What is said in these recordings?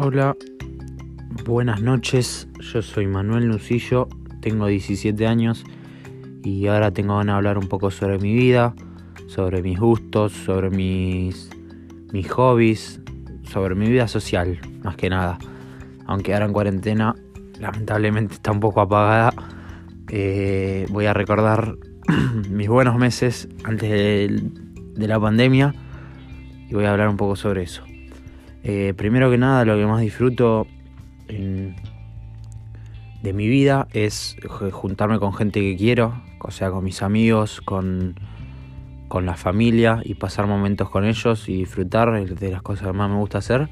Hola, buenas noches. Yo soy Manuel Nucillo, tengo 17 años y ahora tengo ganas de hablar un poco sobre mi vida, sobre mis gustos, sobre mis, mis hobbies, sobre mi vida social, más que nada. Aunque ahora en cuarentena, lamentablemente está un poco apagada, eh, voy a recordar mis buenos meses antes de la pandemia y voy a hablar un poco sobre eso. Eh, primero que nada, lo que más disfruto de mi vida es juntarme con gente que quiero, o sea, con mis amigos, con, con la familia y pasar momentos con ellos y disfrutar de las cosas que más me gusta hacer.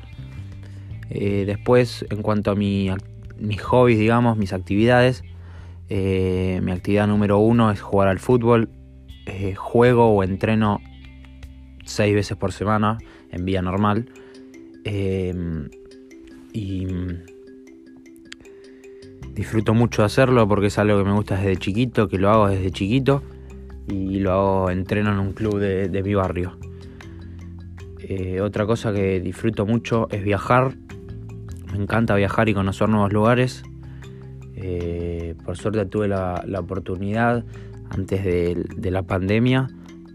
Eh, después, en cuanto a mi, mis hobbies, digamos, mis actividades, eh, mi actividad número uno es jugar al fútbol. juego o entreno seis veces por semana en vía normal. Em, y disfruto mucho hacerlo porque es algo que me gusta desde chiquito, que lo hago desde chiquito y lo hago, entreno en un club de, mi barrio. Eh, otra cosa que disfruto mucho es viajar. Me encanta viajar y conocer nuevos lugares. Eh, por suerte tuve la, oportunidad antes de la pandemia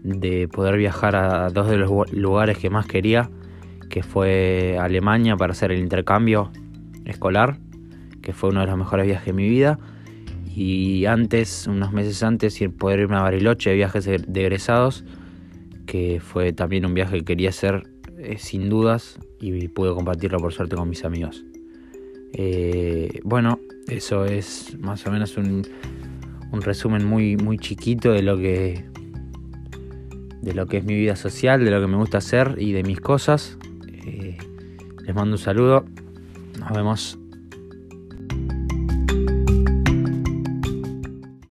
de poder viajar a dos de los lugares que más quería, que fue Alemania para hacer el intercambio escolar, que fue uno de los mejores viajes de mi vida. Y antes, unos meses antes, poder irme a Bariloche de viajes de egresados, que fue también un viaje que quería hacer eh, sin dudas y pude compartirlo por suerte con mis amigos. Eh, bueno, eso es más o menos un, un resumen muy, muy chiquito de lo que de lo que es mi vida social, de lo que me gusta hacer y de mis cosas. Eh, les mando un saludo. Nos vemos.